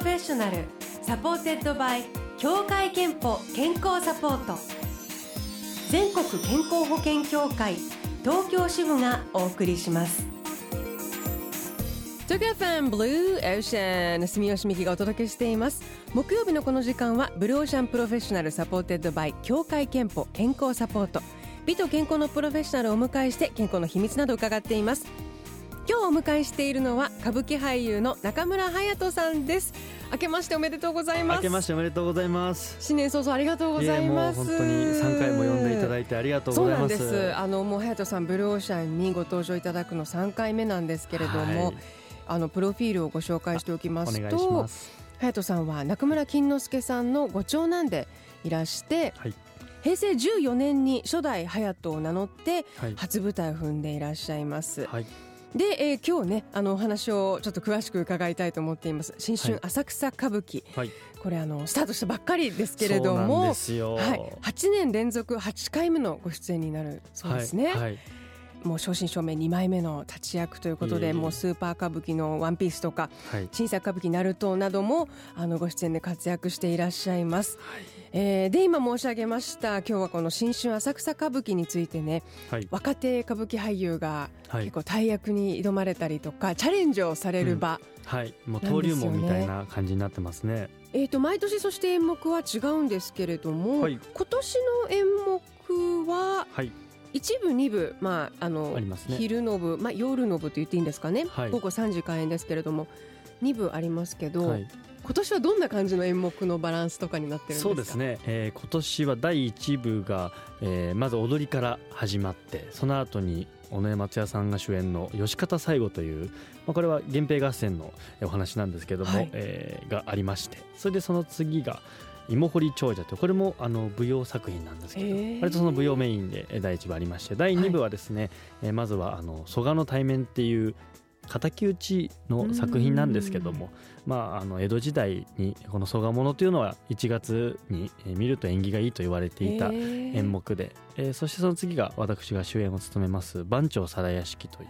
Professional supported by 協会けんぽ健康サポート。全国健康保険協会東京支部がお送りします。東京 FM Blue Ocean 住吉美紀がお届けしています。木曜日のこの時間は Blue Ocean Professional supported by 協会けんぽ健康サポート。美と健康のプロフェッショナルをお迎えして健康の秘密など伺っています。今日お迎えしているのは歌舞伎俳優の中村隼人さんです。明けましておめでとうございます。明けましておめでとうございます。新年早々ありがとうございます。本当に三回も呼んでいただいてありがとうございます。そうなんです。あのもう隼人さんブルーオーシャンにご登場いただくの三回目なんですけれども、はい、あのプロフィールをご紹介しておきますと隼人さんは中村金之助さんのご長男でいらして、はい。平成14年に初代隼人を名乗って初舞台を踏んでいらっしゃいます、はい、で、えー、今日ねあのお話をちょっと詳しく伺いたいと思っています。新春浅草歌舞伎、はい、これあのスタートしたばっかりですけれどもはい、8年連続8回目のご出演になるそうですね。はい。はいもう正真正銘2枚目の立ち役ということでもうスーパー歌舞伎の「ワンピースとか、新作歌舞伎ナルトなどもあのご出演で活躍していらっしゃいます。はい。えー、で今申し上げました今日はこの新春浅草歌舞伎についてね、はい、若手歌舞伎俳優が結構大役に挑まれたりとか、はい、チャレンジをされる場、うん、はい。もう登竜門みたいな感じになってますね。えーと、毎年そして演目は違うんですけれども、はい、今年の演目は、はい一部二部、まああの、ね、昼の部、まあ、夜の部と言っていいんですかね、はい、午後3時開演ですけれども二部ありますけど、はい、今年はどんな感じの演目のバランスとかになってるんですか？そうですね、えー、今年は第一部が、えー、まず踊りから始まってその後に尾上松也さんが主演の「吉方最後」という、まあ、これは源平合戦のお話なんですけども、はい、えー、がありましてそれでその次が「芋掘り長者」とこれもあの舞踊作品なんですけど割とその舞踊メインで第1部ありまして第2部はですね、はい、まずはあの蘇我の対面っていう敵討ちの作品なんですけども、まあ、あの江戸時代にこの曽我物というのは1月に見ると縁起がいいと言われていた演目で、えー、そしてその次が私が主演を務めます番長皿屋敷という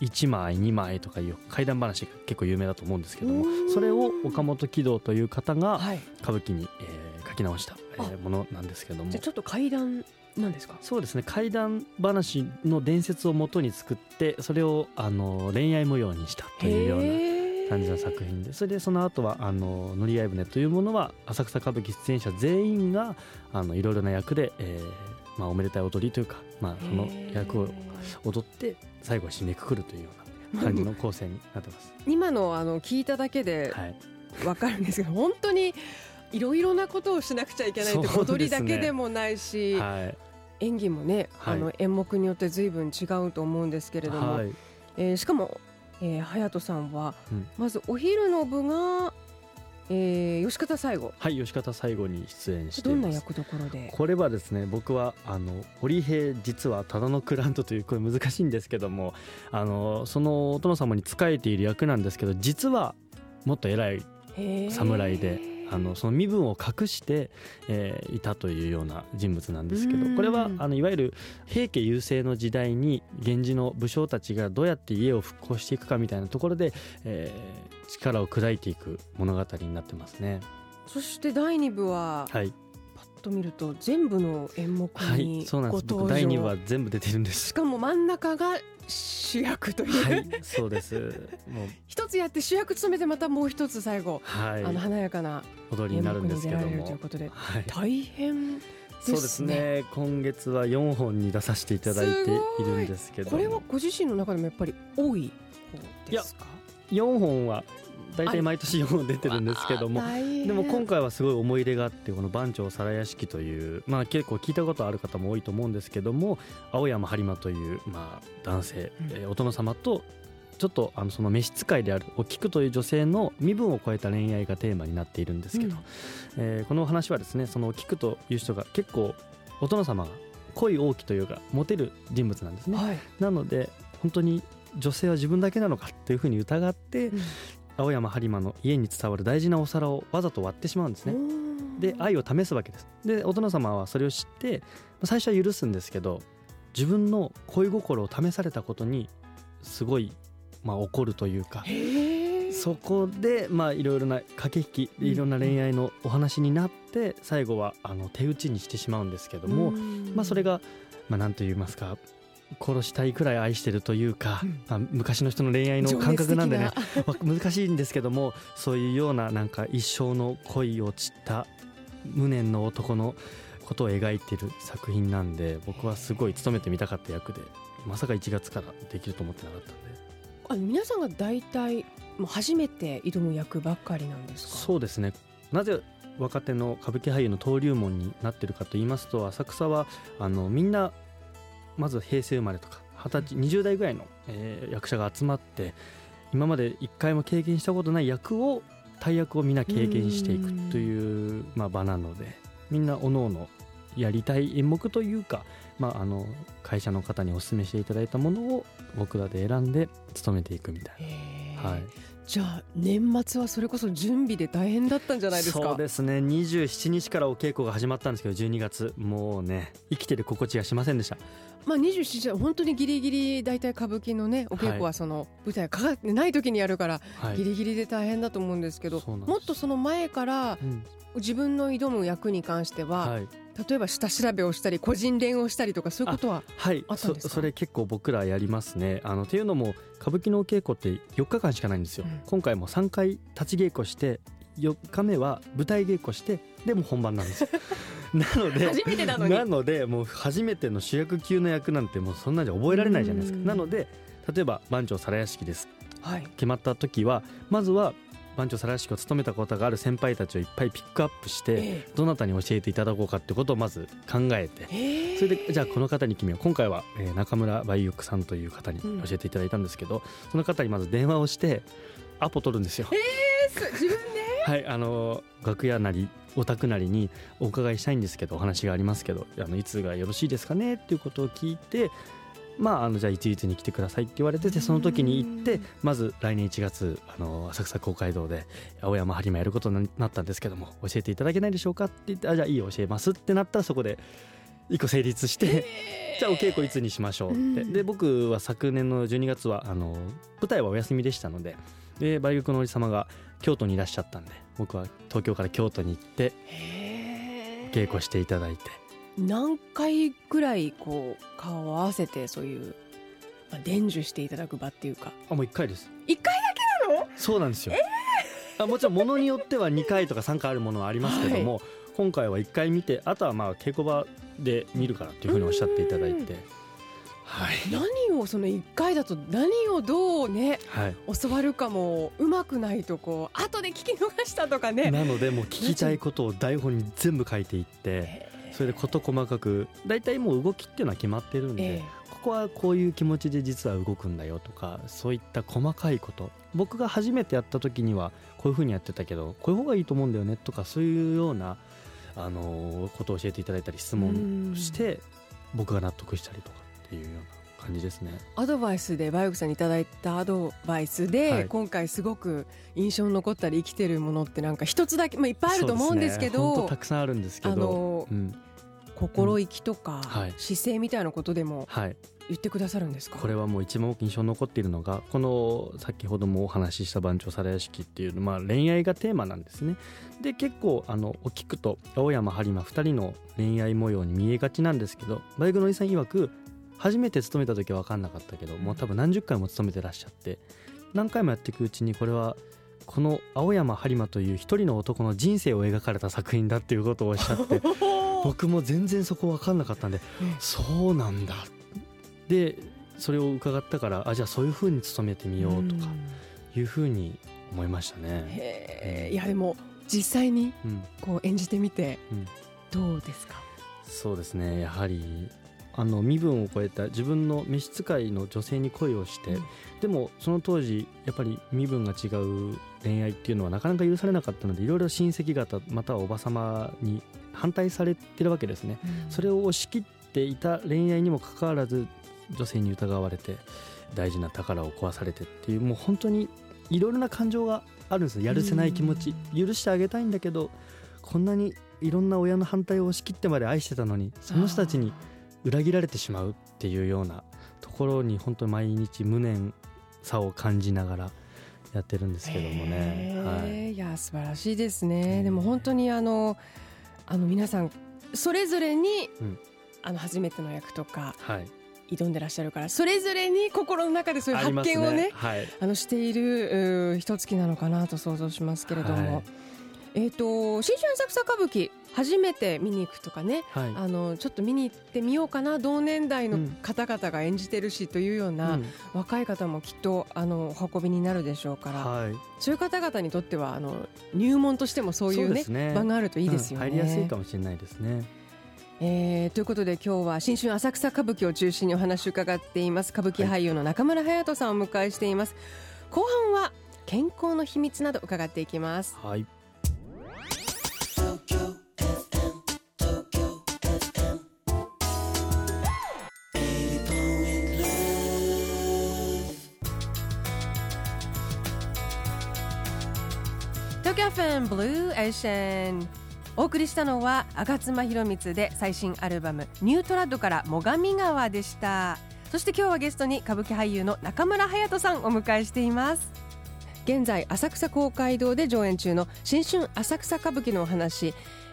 1枚2枚とかいう怪談話が結構有名だと思うんですけどもそれを岡本喜道という方が歌舞伎に、えー、書き直したものなんですけども。ちょっと怪談なんですか？そうですね怪談話の伝説をもとに作ってそれをあの恋愛模様にしたというような感じの作品でそれでその後はあの乗り合い船というものは浅草歌舞伎出演者全員があのいろいろな役で、えーまあ、おめでたい踊りというか、まあ、その役を踊って最後締めくくるというような感じの構成になってます。今のあの聞いただけでわかるんですけど、はい、本当にいろいろなことをしなくちゃいけないって、踊りだけでもないし、はい、演技もね、はい、あの演目によって随分違うと思うんですけれども、はい、えー、しかも、えー、隼人さんは、うん、まずお昼の部がえー、吉方最後。はい吉方最後に出演してどんな役どころで？これはですね僕はあの織平実はただのクラントというこれ難しいんですけどもあのそのお殿様に仕えている役なんですけど実はもっと偉い侍であのその身分を隠して、えー、いたというような人物なんですけどこれはあのいわゆる平家優勢の時代に源氏の武将たちがどうやって家を復興していくかみたいなところで、えー、力を砕いていく物語になってますね。そして第2部は、はい、と見ると全部の演目にはい、そうなんです。第2部は全部出てるんです。しかも真ん中が主役という、はい、そうです。もう。一つやって主役務めてまたもう一つ最後、はい、あの華やかな踊りになるんですけども。ということで、はい、大変、ね、そうですね。今月は4本に出させていただいてい。るんですけどこれはご自身の中でもやっぱり多い方ですか？いや4本は大体毎年4本出てるんですけどもでも今回はすごい思い入れがあってこの番長皿屋敷というまあ結構聞いたことある方も多いと思うんですけども青山播磨というまあ男性、うん、お殿様とちょっとあのその召使いであるお菊という女性の身分を超えた恋愛がテーマになっているんですけど、うん、えー、この話はですねそのお菊という人が結構お殿様が恋多きというかモテる人物なんですね、はい、なので本当に女性は自分だけなのかっていうふうに疑って、うん、青山播磨の家に伝わる大事なお皿をわざと割ってしまうんですね。で愛を試すわけです。でお殿様はそれを知って最初は許すんですけど自分の恋心を試されたことにすごいまあ、怒るというかそこでまあいろいろな駆け引きいろんな恋愛のお話になって最後はあの手打ちにしてしまうんですけども、まあ、それがまあ何と言いますか殺したいくらい愛してるというか、まあ、昔の人の恋愛の感覚なんでね、まあ、難しいんですけどもそういうようななんか一生の恋を散った無念の男のことを描いている作品なんで僕はすごい勤めてみたかった役でまさか1月からできると思ってなかったんで。あの皆さんが大体もう初めて挑む役ばっかりなんですか？そうですね。なぜ若手の歌舞伎俳優の登竜門になってるかと言いますと浅草はあのみんなまず平成生まれとか二十歳20代ぐらいの、えー、役者が集まって今まで一回も経験したことない役を大役をみんな経験していくというまあ、場なのでみんなおのおのやりたい演目というか、まあ、あの会社の方にお勧めしていただいたものを僕らで選んで務めていくみたいな。はい。じゃあ年末はそれこそ準備で大変だったんじゃないですか？そうですね。27日からお稽古が始まったんですけど12月。もうね生きてる心地がしませんでした。まあ27日は本当にギリギリ大体歌舞伎のねお稽古はその舞台かかってない時にやるからギリギリで大変だと思うんですけど、はい、もっとその前から自分の挑む役に関しては、はい例えば下調べをしたり個人練をしたりとかそういうことははい。そそれ結構僕らやりますね。あのっていうのも歌舞伎のお稽古って4日間しかないんですよ、うん、今回も3回立ち稽古して4日目は舞台稽古してでも本番なんです。よ なので初めてなのに。なのでもう初めての主役級の役なんてもうそんなんじゃ覚えられないじゃないですか。なので例えば番長皿屋敷です、はい、決まった時はまずは番長皿屋敷を務めたことがある先輩たちをいっぱいピックアップして、どなたに教えていただこうかってことをまず考えて、それでじゃあこの方に決めよう今回は、え中村梅玉さんという方に教えていただいたんですけど、その方にまず電話をしてアポ取るんですよ。えー、自分で？はいあの楽屋なりお宅なりにお伺いしたいんですけどお話がありますけどあのいつがよろしいですかねっていうことを聞いてまあ、あのじゃあいついつに来てくださいって言われててその時に行ってまず来年1月あの浅草公会堂で青山播磨やることになったんですけども教えていただけないでしょうかって言ってあじゃあいいよ教えますってなったらそこで一個成立して、じゃあお稽古いつにしましょうって。で僕は昨年の12月はあの舞台はお休みでしたのでで梅玉のおじ様が京都にいらっしゃったんで僕は東京から京都に行って稽古していただいて何回ぐらいこう顔を合わせてそういう、まあ、伝授していただく場っていうか。あもう1回です。1回だけなの？そうなんですよ、えー、あもちろんものによっては2回とか3回あるものはありますけども、はい、今回は1回見てあとはまあ稽古場で見るからっていうふうにおっしゃっていただいて。はい、何をその1回だと何をどうね、はい、教わるかもうまくないとこう後で聞き逃したとかね。なのでもう聞きたいことを台本に全部書いていってそれで事細かく大体もう動きっていうのは決まってるんで、えここはこういう気持ちで実は動くんだよとかそういった細かいこと。僕が初めてやった時にはこういうふうにやってたけどこういう方がいいと思うんだよねとかそういうようなあのことを教えていただいたり質問して僕が納得したりとかっていうような感じですね。アドバイスでバイオクさんにいただいたアドバイスで、はい、今回すごく印象に残ったり生きてるものってなんか一つだけ、まあ、いっぱいあると思うんですけど、ね、たくさんあるんですけど。あの、うん、心意気とか、姿勢みたいなことでも、はい。言ってくださるんですか？これはもう一番印象に残っているのがこの先ほどもお話しした番長皿屋敷っていうまあ、恋愛がテーマなんですね。で結構あのお聞くと青山播磨2人の恋愛模様に見えがちなんですけどバイクのおじさん曰く初めて勤めた時は分かんなかったけどもう多分何十回も勤めてらっしゃって何回もやっていくうちにこれはこの青山播磨という一人の男の人生を描かれた作品だっていうことをおっしゃって 僕も全然そこ分かんなかったんで、そうなんだ。でそれを伺ったからあじゃあそういうふうに勤めてみようとかいうふうに思いましたね。いやでも実際にこう演じてみてどうですか、うん、そうですね。やはりあの身分を超えた自分の召使いの女性に恋をして、うん、でもその当時やっぱり身分が違う恋愛っていうのはなかなか許されなかったのでいろいろ親戚方またはおば様に反対されてるわけですね、うん、それを押し切っていた恋愛にもかかわらず女性に疑われて大事な宝を壊されてっていうもう本当にいろいろな感情があるんですやるせない気持ち、許してあげたいんだけどこんなにいろんな親の反対を押し切ってまで愛してたのにその人たちに裏切られてしまうっていうようなところに本当に毎日無念さを感じながらやってるんですけどもね、はい、いや素晴らしいですね、でも本当にあのあの皆さんそれぞれに、うん、あの初めての役とか、はい、挑んでらっしゃるからそれぞれに心の中でそういう発見をね、ね。はい、あのしている一月なのかなと想像しますけれども、はい、えっ、ー、と新春浅草歌舞伎初めて見に行くとかね、はい、あのちょっと見に行ってみようかな同年代の方々が演じてるしというような、うん、若い方もきっとあのお運びになるでしょうから、はい、そういう方々にとってはあの入門としてもそういうね、ね、場があるといいですよね、うん、入りやすいかもしれないですね。えー、ということで今日は新春浅草歌舞伎を中心にお話を伺っています。歌舞伎俳優の中村隼人さんをお迎えしています。後半は健康の秘密など伺っていきます。はい東京フェンブルーエーシャンお送りしたのは吾妻弘光で最新アルバム「ニュートラッド」から「最上川」でした。そして今日はゲストに歌舞伎俳優の中村隼人さんをお迎えしています。現在浅草公会堂で上演中の新春浅草歌舞伎のお話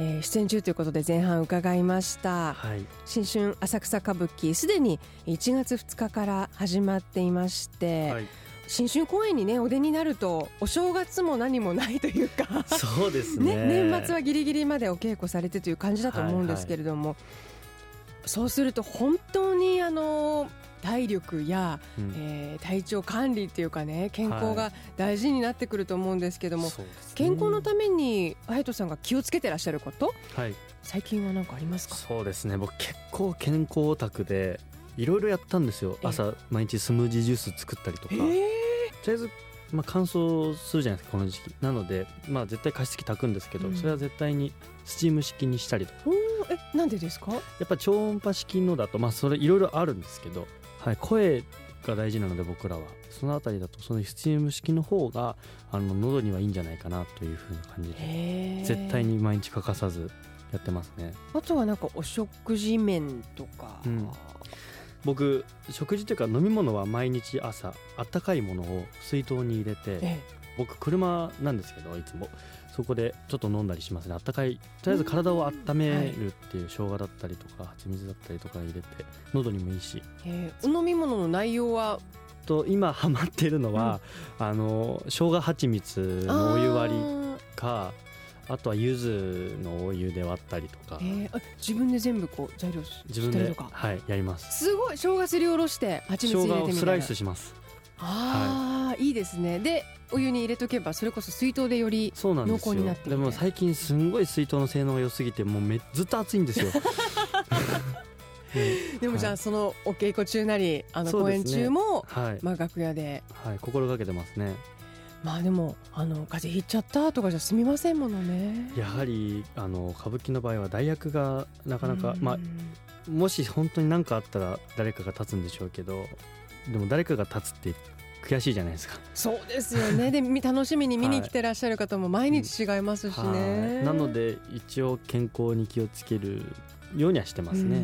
えー、出演中ということで前半伺いました、はい、新春浅草歌舞伎すでに1月2日から始まっていまして、はい新春公演にねお出になるとお正月も何もないというか。そうですね。年末はギリギリまでお稽古されてという感じだと思うんですけれども、はいはい、そうすると本当にあの体力や、うん、えー、体調管理っていうかね健康が大事になってくると思うんですけども、はい、健康のために隼人さんが気をつけてらっしゃること、はい、最近は何かありますか？そうですね。僕結構健康オタクでいろいろやったんですよ。朝毎日スムージージュース作ったりとか、えー、とりあえず、まあ、乾燥するじゃないですかこの時期。なので、まあ、絶対加湿器炊くんですけど、うん、それは絶対にスチーム式にしたりとか。えなんでですか？やっぱ超音波式のだと、まあ、それいろいろあるんですけど、はい、声が大事なので僕らは。そのあたりだとそのスチーム式の方があの喉にはいいんじゃないかなというふうな感じで。絶対に毎日欠かさずやってますね。あとはなんかお食事面とか、うん、僕食事というか飲み物は毎日朝あったかいものを水筒に入れて、ええ、僕車なんですけどいつも。そこでちょっと飲んだりしますね。あったかい。とりあえず体を温めるっていう、生姜だったりとか蜂蜜だったりとか入れて喉にもいいし、えー、お飲み物の内容は？と今ハマっているのは、うん、あの生姜蜂蜜のお湯割りかあとは柚子のお湯で割ったりとか、えー、自分で全部こう材料自分ではいやります。すごい生姜すりおろして蜂蜜入れてみた生姜をスライスします。ああ、はい、いいですね。でお湯に入れとけばそれこそ水筒でより濃厚になってでも最近すんごい水筒の性能が良すぎてもうめずっと熱いんですよ。でもじゃあそのお稽古中なりあの公演中も、はい、まあ楽屋で、はい、心がけてますねまあでもあの風邪ひいちゃったとかじゃ済みませんものね。やはりあの歌舞伎の場合は代役がなかなか、まあ、もし本当に何かあったら誰かが立つんでしょうけどでも誰かが立つって悔しいじゃないですか。そうですよね。で楽しみに見に来てらっしゃる方も毎日違いますしね、はい、なので一応健康に気をつけるようにはしてますね、う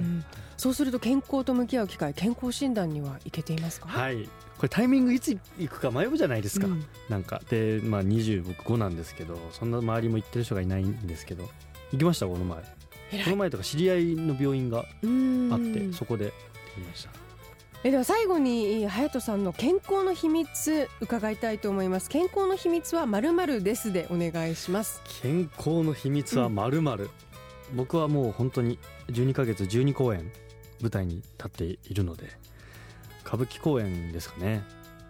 そうすると健康と向き合う機会健康診断にはいけていますか？はい。これタイミングいつ行くか迷うじゃないですか、うん、なんか。でまあ20僕5なんですけどそんな周りも行ってる人がいないんですけど。行きましたこの前。この前とか知り合いの病院があってそこで行きました。えでは最後に隼人さんの健康の秘密伺いたいと思います。健康の秘密はまるまるですでお願いします。健康の秘密はまるまる僕はもう本当に12ヶ月12公演舞台に立っているので歌舞伎公演ですかね。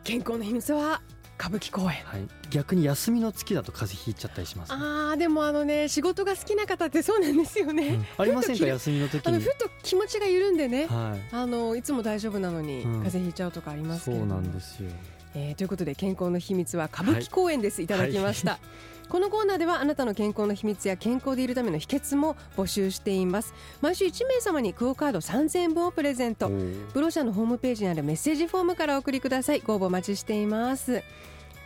健康の秘密は歌舞伎公演、はい、逆に休みの月だと風邪ひいちゃったりします、ね、ああでもあのね仕事が好きな方ってそうなんですよね、うん、ありませんか？休みの時に。ふと気持ちが緩んでね、はい、あのいつも大丈夫なのに風邪ひいちゃうとかありますけど、そうなんですよ、えー、ということで健康の秘密は歌舞伎公演です、はい、い。ただきました、は いこのコーナーではあなたの健康の秘密や健康でいるための秘訣も募集しています。毎週1名様にクオカード3000円分をプレゼント。ブロシャのホームページにあるメッセージフォームからお送りください。ご応募お待ちしています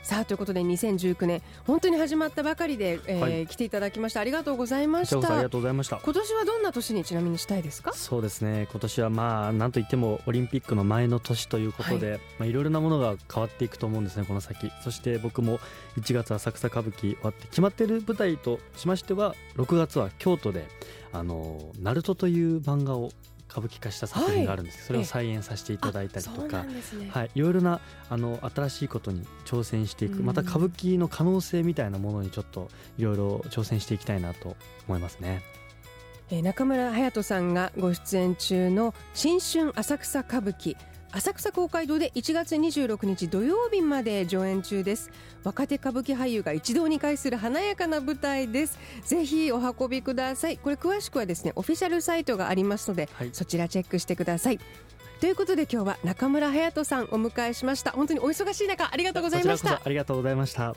さあということで2019年本当に始まったばかりで、えー、はい、来ていただきましてありがとうございました。ありがとうございました。今年はどんな年にちなみにしたいですか？そうですね。今年はまあなんといってもオリンピックの前の年ということで、はい。まあ、いろいろなものが変わっていくと思うんですねこの先。そして僕も1月浅草歌舞伎終わって決まっている舞台としましては6月は京都であのナルトという漫画を歌舞伎化した作品があるんです、はい、それを再演させていただいたりとか、ね、はい、いろいろなあの新しいことに挑戦していく、また歌舞伎の可能性みたいなものにちょっといろいろ挑戦していきたいなと思いますね。え中村隼人さんがご出演中の新春浅草歌舞伎浅草公会堂で1月26日土曜日まで上演中です。若手歌舞伎俳優が一堂に会する華やかな舞台です。ぜひお運びください。これ詳しくはですねオフィシャルサイトがありますので、はい、そちらチェックしてください。ということで今日は中村隼人さんお迎えしました。本当にお忙しい中ありがとうございました。ありがとうございました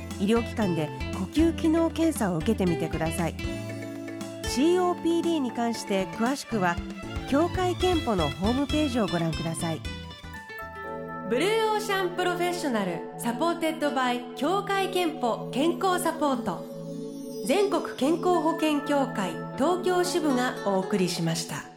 医療機関で呼吸機能検査を受けてみてください。COPD に関して詳しくは協会けんぽのホームページをご覧ください。 Blue Ocean Professional supported by 協会けんぽ健康サポート。全国健康保険協会東京支部がお送りしました。